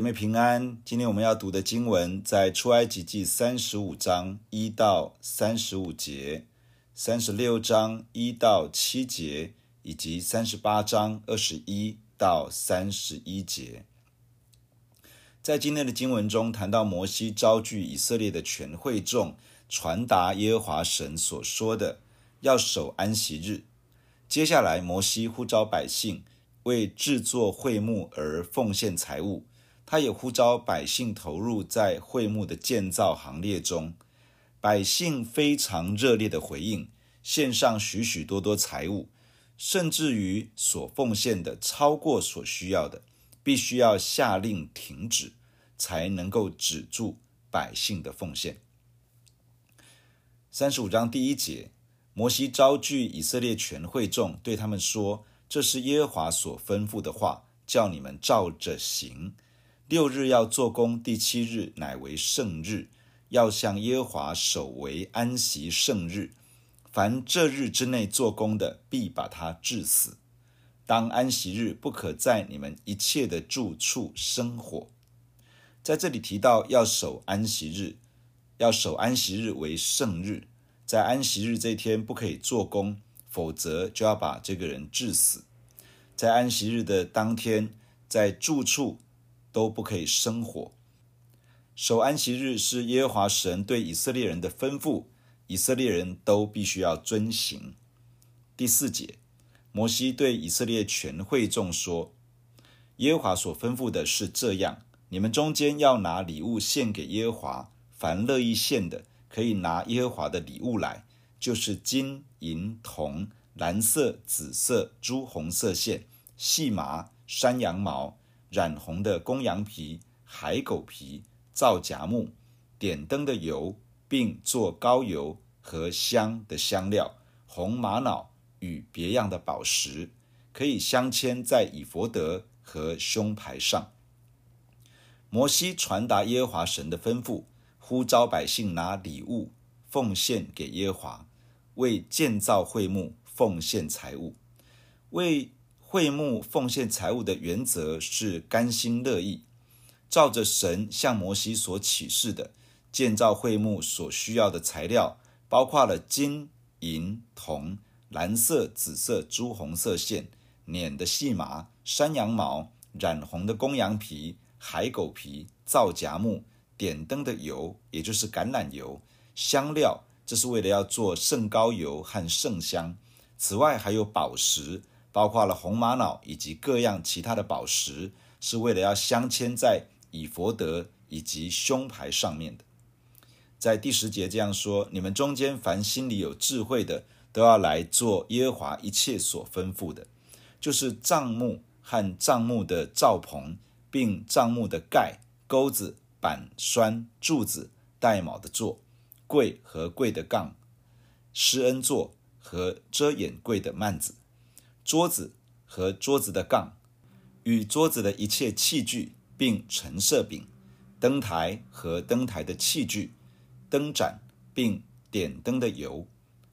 姐妹平安。今天我们要读的经文在出埃及记三十五章一到三十五节，三十六章一到七节，以及三十八章二十一到三十一节。在今天的经文中，谈到摩西招聚以色列的全会众，传达耶和华神所说的，要守安息日。接下来，摩西呼召百姓为制作会幕而奉献财物。他也呼召百姓投入在会幕的建造行列中，百姓非常热烈的回应，献上许许多多财物，甚至于所奉献的超过所需要的，必须要下令停止，才能够止住百姓的奉献。三十五章第一节，摩西招聚以色列全会众，对他们说：“这是耶和华所吩咐的话，叫你们照着行。”六日要做工，第七日乃为圣日，要向耶和华守为安息圣日。凡这日之内做工的，必把他治死。当安息日不可在你们一切的住处生火。在这里提到要守安息日，要守安息日为圣日，在安息日这一天不可以做工，否则就要把这个人治死。在安息日的当天，在住处。都不可以生火。守安息日是耶和华神对以色列人的吩咐，以色列人都必须要遵行。第四节，摩西对以色列全会众说：“耶和华所吩咐的是这样，你们中间要拿礼物献给耶和华，凡乐意献的，可以拿耶和华的礼物来，就是金银铜、蓝色、紫色、朱红色线、细麻、山羊毛。”染红的公羊皮、海狗皮、皂荚木、点灯的油，并做膏油和香的香料、红玛瑙与别样的宝石，可以镶嵌在以弗得和胸牌上。摩西传达耶和华神的吩咐，呼召百姓拿礼物奉献给耶和华，为建造会幕奉献财物，为。会幕奉献财物的原则是甘心乐意，照着神向摩西所启示的建造会幕所需要的材料，包括了金银铜、蓝色、紫色、朱红色线、捻的细麻、山羊毛、染红的公羊皮、海狗皮、皂荚木、点灯的油，也就是橄榄油、香料，这是为了要做圣膏油和圣香。此外还有宝石。包括了红玛瑙以及各样其他的宝石，是为了要镶嵌在以弗得以及胸牌上面的。在第十节这样说：你们中间凡心里有智慧的，都要来做耶和华一切所吩咐的，就是帐幕和帐幕的罩棚，并帐幕的盖、钩子、板栓、柱子、带铆的座、柜和柜的杠、施恩座和遮掩柜的幔子。桌子和桌子的杠，与桌子的一切器具，并陈设柄，灯台和灯台的器具，灯盏，并点灯的油，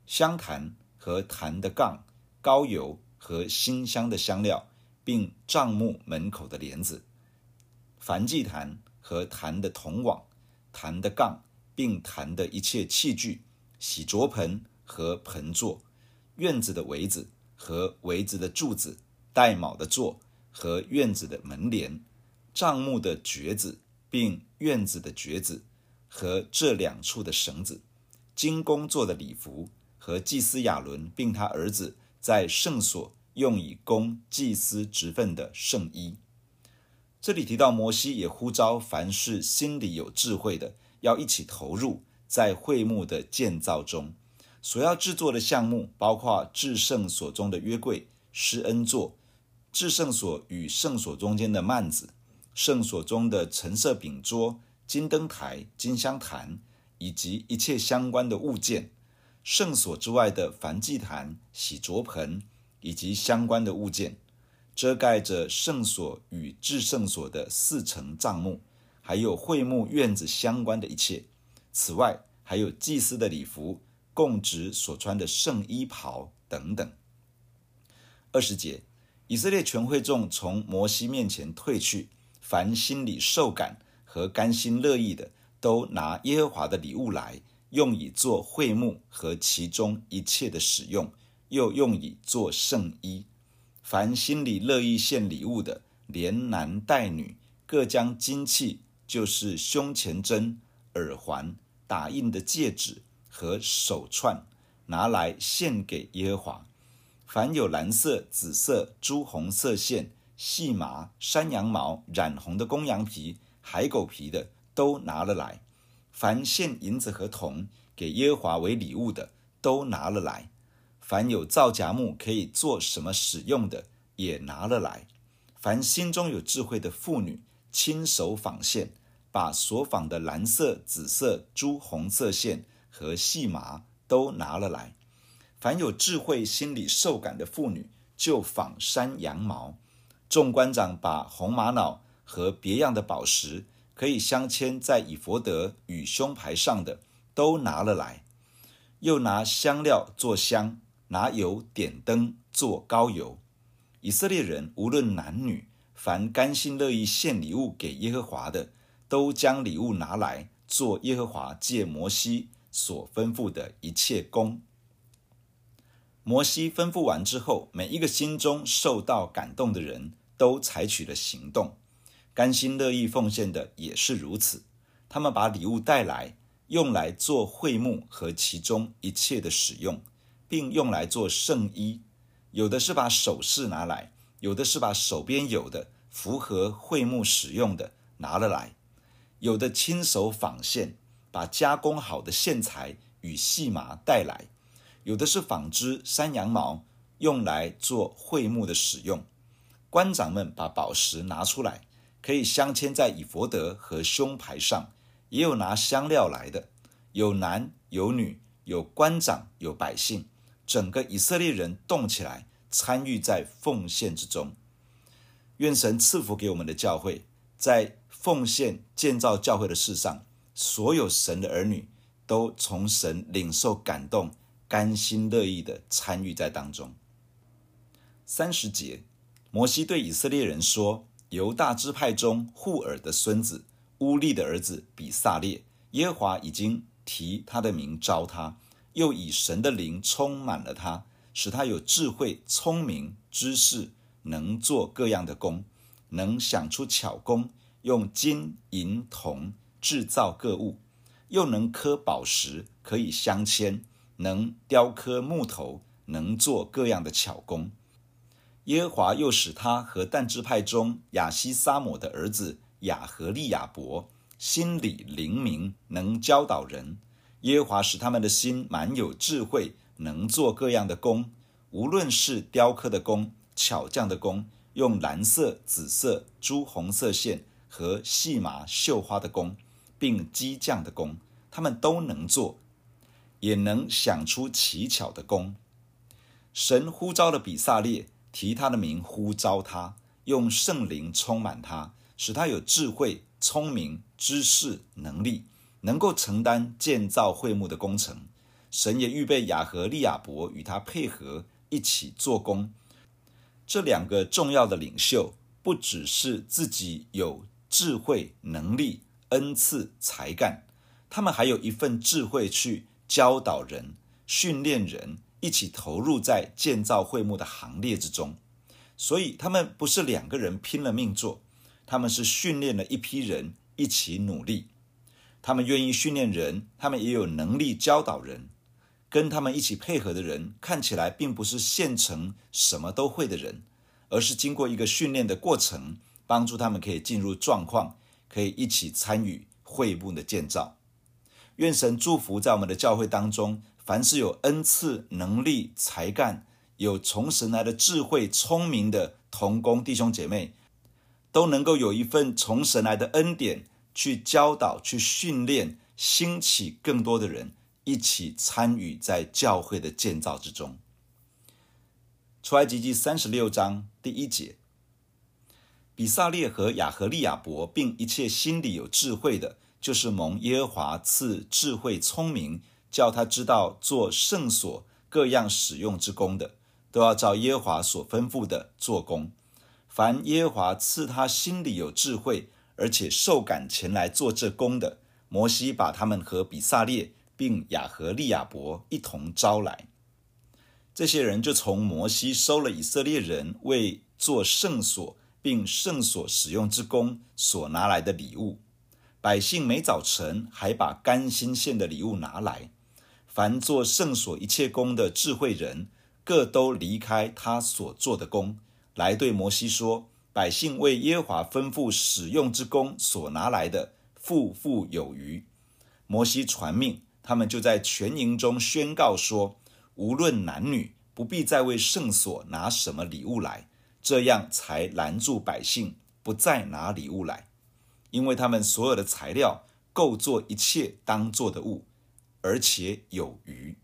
香坛和坛的杠，膏油和馨香的香料，并帐幕门口的帘子，燔祭坛和坛的铜网，坛的杠，并坛的一切器具，洗濯盆和盆座，院子的围子。和围子的柱子、带卯的座和院子的门帘、帐幕的橛子，并院子的橛子和这两处的绳子、金工做的礼服和祭司亚伦并他儿子在圣所用以供祭司职分的圣衣。这里提到摩西也呼召凡是心里有智慧的，要一起投入在会幕的建造中。所要制作的项目包括至圣所中的约柜、施恩座、至圣所与圣所中间的幔子、圣所中的橙色饼桌、金灯台、金香坛以及一切相关的物件；圣所之外的燔祭坛、洗濯盆以及相关的物件，遮盖着圣所与至圣所的四层帐幕，还有会幕院子相关的一切。此外，还有祭司的礼服。供职所穿的圣衣袍等等。二十节，以色列全会众从摩西面前退去，凡心里受感和甘心乐意的，都拿耶和华的礼物来，用以做会幕和其中一切的使用，又用以做圣衣。凡心里乐意献礼物的，连男带女，各将金器，就是胸前针、耳环、打印的戒指和手串，拿来献给耶和华。凡有蓝色、紫色、朱红色线、细麻、山羊毛染红的公羊皮、海狗皮的，都拿了来。凡献银子和铜给耶和华为礼物的，都拿了来。凡有皂荚木可以做什么使用的，也拿了来。凡心中有智慧的妇女，亲手纺线，把所纺的蓝色、紫色、朱红色线和细麻都拿了来。凡有智慧、心里受感的妇女，就纺山羊毛。众官长把红玛瑙和别样的宝石，可以镶嵌在以弗得与胸牌上的，都拿了来。又拿香料做香。拿油点灯做膏油，以色列人无论男女，凡甘心乐意献礼物给耶和华的，都将礼物拿来做耶和华借摩西所吩咐的一切工。摩西吩咐完之后，每一个心中受到感动的人都采取了行动，甘心乐意奉献的也是如此。他们把礼物带来，用来做会幕和其中一切的使用。并用来做圣衣，有的是把首饰拿来，有的是把手边有的符合会幕使用的拿了来，有的亲手纺线，把加工好的线材与细麻带来，有的是纺织山羊毛，用来做会幕的使用。官长们把宝石拿出来，可以镶嵌在以弗得和胸牌上，也有拿香料来的，有男有女，有官长有百姓。整个以色列人动起来，参与在奉献之中。愿神赐福给我们的教会，在奉献建造教会的事上，所有神的儿女都从神领受感动，甘心乐意的参与在当中。三十节，摩西对以色列人说：“犹大支派中户珥的孙子乌利的儿子比撒列，耶和华已经提他的名召他。”又以神的灵充满了他，使他有智慧、聪明、知识，能做各样的工，能想出巧工，用金银铜制造各物，又能刻宝石，可以镶嵌，能雕刻木头，能做各样的巧工。耶和华又使他和但支派中亚西沙姆的儿子亚何利亚伯心里灵明，能教导人。耶和华使他们的心满有智慧，能做各样的工，无论是雕刻的工、巧匠的工，用蓝色、紫色、朱红色线和细麻绣花的工，并机匠的工，他们都能做，也能想出奇巧的工。神呼召了比撒列，提他的名呼召他，用圣灵充满他，使他有智慧、聪明、知识、能力。能够承担建造会幕的工程，神也预备雅和利亚伯与他配合一起做工。这两个重要的领袖，不只是自己有智慧、能力、恩赐、才干，他们还有一份智慧去教导人、训练人，一起投入在建造会幕的行列之中。所以，他们不是两个人拼了命做，他们是训练了一批人一起努力。他们愿意训练人，他们也有能力教导人。跟他们一起配合的人，看起来并不是现成什么都会的人，而是经过一个训练的过程，帮助他们可以进入状况，可以一起参与会幕的建造。愿神祝福在我们的教会当中，凡是有恩赐、能力、才干，有从神来的智慧、聪明的同工弟兄姐妹，都能够有一份从神来的恩典。去教导、去训练、兴起更多的人，一起参与在教会的建造之中。出埃及记三十六章第一节：比撒列和亚何利亚伯，并一切心里有智慧的，就是蒙耶和华赐智慧聪明，叫他知道做圣所各样使用之工的，都要照耶和华所吩咐的做工。凡耶和华赐他心里有智慧，而且受感前来做这工的，摩西把他们和比撒列并亚和利亚伯一同招来。这些人就从摩西收了以色列人为做圣所并圣所使用之工所拿来的礼物。百姓每早晨还把甘心献的礼物拿来。凡做圣所一切工的智慧人，各都离开他所做的工。来对摩西说：“百姓为耶和华吩咐使用之工所拿来的，富富有余。”摩西传命，他们就在全营中宣告说：“无论男女，不必再为圣所拿什么礼物来。”这样才拦住百姓，不再拿礼物来，因为他们所有的材料够做一切当做的物，而且有余。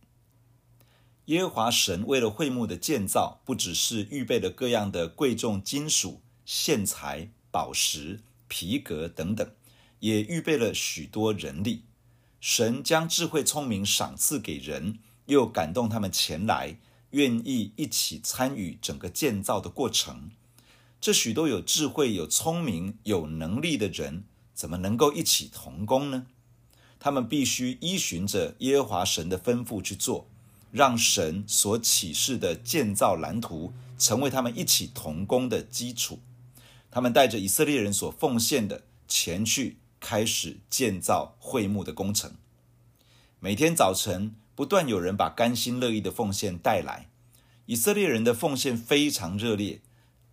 耶和华神为了会幕的建造，不只是预备了各样的贵重金属、线材、宝石、皮革等等，也预备了许多人力。神将智慧聪明赏赐给人，又感动他们前来，愿意一起参与整个建造的过程。这许多有智慧、有聪明、有能力的人，怎么能够一起同工呢？他们必须依循着耶和华神的吩咐去做。让神所启示的建造蓝图成为他们一起同工的基础。他们带着以色列人所奉献的前去，开始建造会幕的工程。每天早晨，不断有人把甘心乐意的奉献带来。以色列人的奉献非常热烈，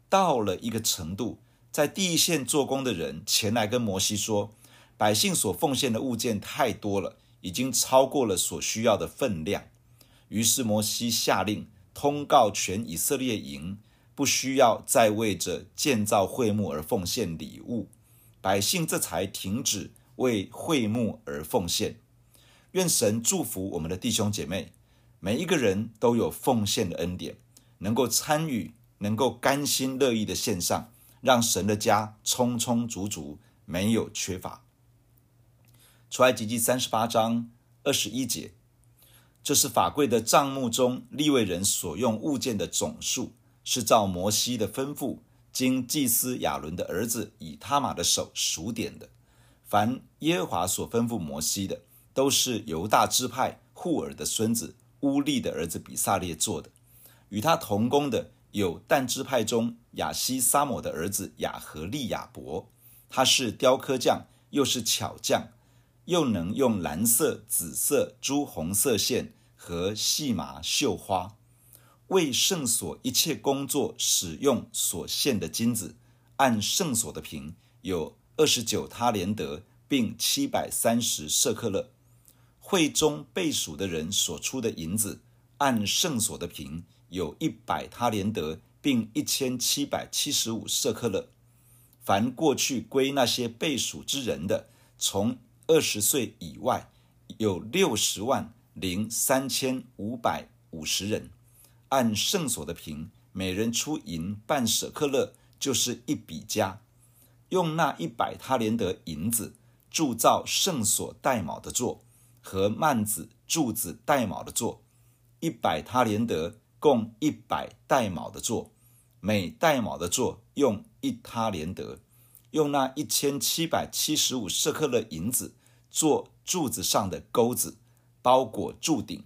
到了一个程度，在第一线做工的人前来跟摩西说：“百姓所奉献的物件太多了，已经超过了所需要的分量。”于是摩西下令通告全以色列营，不需要再为着建造会幕而奉献礼物，百姓这才停止为会幕而奉献。愿神祝福我们的弟兄姐妹，每一个人都有奉献的恩典，能够参与，能够甘心乐意的献上，让神的家充充足足，没有缺乏。出埃及记三十八章二十一节。这是法柜的帐幕中利未人所用物件的总数，是照摩西的吩咐，经祭司亚伦的儿子以他玛的手数点的。凡耶和华所吩咐摩西的，都是犹大支派户珥的孙子乌利的儿子比撒列做的。与他同工的有但支派中亚希撒抹的儿子亚和利亚伯，他是雕刻匠，又是巧匠。又能用蓝色、紫色、朱红色线和细麻绣花，为圣所一切工作使用所献的金子，按圣所的平有二十九他连得，并七百三十舍客勒。会中被数的人所出的银子，按圣所的平有一百他连得，并一千七百七十五舍克勒。凡过去归那些被数之人的，从二十岁以外有六十万零三千五百五十人，按圣所的平，每人出银半舍克勒，就是一笔家。用那一百他连得银子铸造圣所带卯的座和幔子柱子带卯的座，一百他连得共一百带卯的座，每带卯的座用一他连得。用那一千七百七十五舍克勒银子。做柱子上的钩子，包裹柱顶，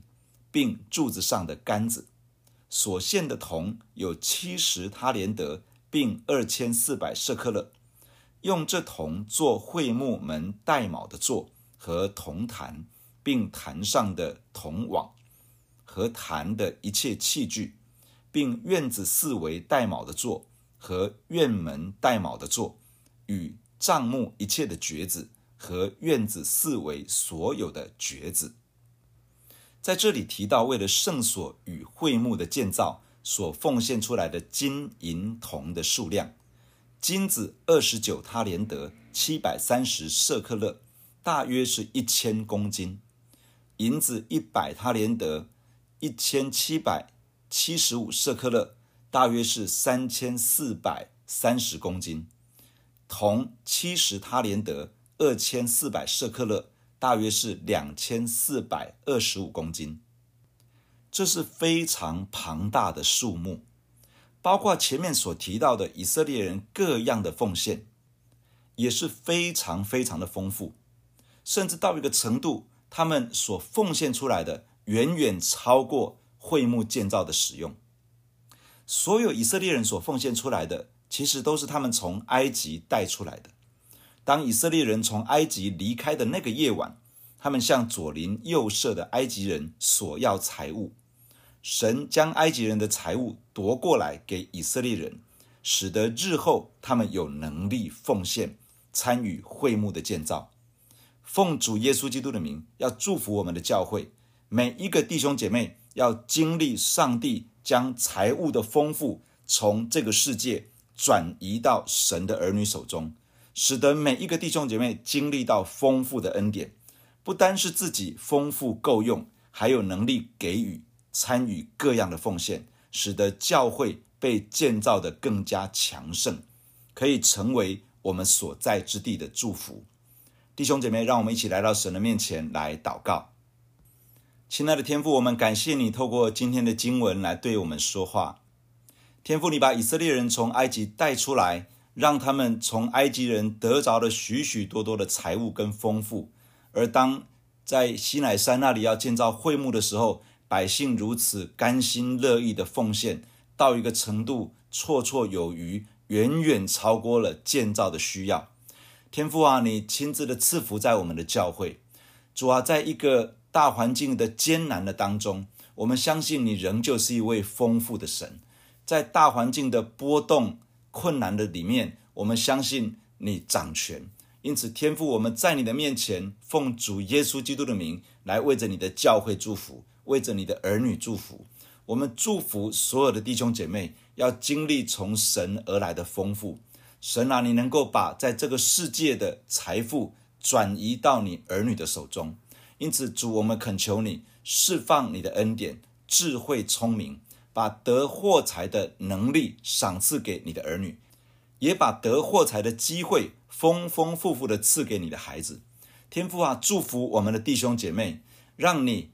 并柱子上的杆子。所献的铜有七十他连得，并二千四百舍克勒。用这铜做会木门带卯的座和铜坛，并坛上的铜网和坛的一切器具，并院子四围带卯的座和院门带卯的座，与帐幕一切的橛子。和院子四围所有的橛子，在这里提到为了圣所与会幕的建造所奉献出来的金银铜的数量：金子二十九他连得，七百三十舍克勒，大约是一千公斤；银子一百他连得，一千七百七十五舍克勒，大约是三千四百三十公斤；铜七十他连得。二千四百舍克勒，大约是两千四百二十五公斤。这是非常庞大的数目。包括前面所提到的以色列人各样的奉献，也是非常非常的丰富，甚至到一个程度，他们所奉献出来的远远超过会幕建造的使用。所有以色列人所奉献出来的，其实都是他们从埃及带出来的。当以色列人从埃及离开的那个夜晚，他们向左邻右舍的埃及人索要财物。神将埃及人的财物夺过来给以色列人，使得日后他们有能力奉献，参与会幕的建造。奉主耶稣基督的名，要祝福我们的教会，每一个弟兄姐妹要经历上帝将财物的丰富从这个世界转移到神的儿女手中，使得每一个弟兄姐妹经历到丰富的恩典，不单是自己丰富够用，还有能力给予。参与各样的奉献，使得教会被建造得更加强盛，可以成为我们所在之地的祝福。弟兄姐妹，让我们一起来到神的面前来祷告。亲爱的天父，我们感谢你透过今天的经文来对我们说话。天父，你把以色列人从埃及带出来，让他们从埃及人得着了许许多多的财物跟丰富，而当在西乃山那里要建造会幕的时候，百姓如此甘心乐意的奉献，到一个程度绰绰有余，远远超过了建造的需要。天父啊，你亲自的赐福在我们的教会。主啊，在一个大环境的艰难的当中，我们相信你仍旧是一位丰富的神。在大环境的波动困难的里面，我们相信你掌权。因此，天父，我们在你的面前，奉主耶稣基督的名，来为着你的教会祝福。为着你的儿女祝福，我们祝福所有的弟兄姐妹，要经历从神而来的丰富。神啊，你能够把在这个世界的财富转移到你儿女的手中。因此，主，我们恳求你释放你的恩典、智慧、聪明，把得获财的能力赏赐给你的儿女，也把得获财的机会丰丰富富的赐给你的孩子。天父啊，祝福我们的弟兄姐妹，让你。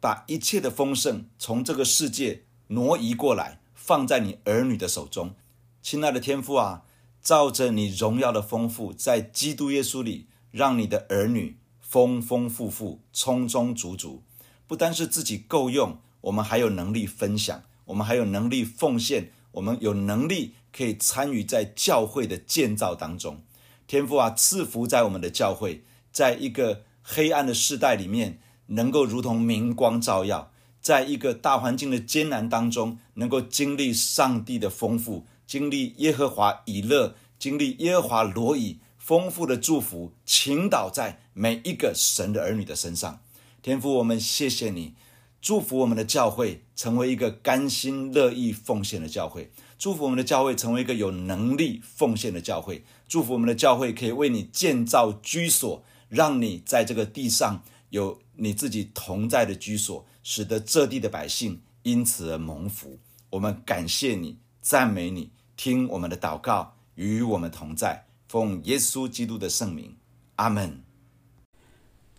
把一切的丰盛从这个世界挪移过来，放在你儿女的手中，亲爱的天父啊，照着你荣耀的丰富，在基督耶稣里，让你的儿女丰丰富富、充充足足，不单是自己够用，我们还有能力分享，我们还有能力奉献，我们有能力可以参与在教会的建造当中。天父啊，赐福在我们的教会，在一个黑暗的世代里面。能够如同明光照耀，在一个大环境的艰难当中，能够经历上帝的丰富，经历耶和华以勒，经历耶和华罗以丰富的祝福，倾倒在每一个神的儿女的身上。天父，我们谢谢你，祝福我们的教会成为一个甘心乐意奉献的教会，祝福我们的教会成为一个有能力奉献的教会，祝福我们的教会可以为你建造居所，让你在这个地上有。你自己同在的居所，使得这地的百姓因此而蒙福。我们感谢你，赞美你，听我们的祷告，与我们同在，奉耶稣基督的圣名，阿门。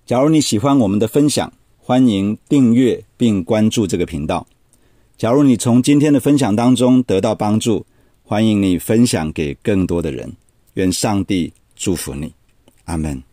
假如你喜欢我们的分享，欢迎订阅并关注这个频道。假如你从今天的分享当中得到帮助，欢迎你分享给更多的人。愿上帝祝福你，阿门。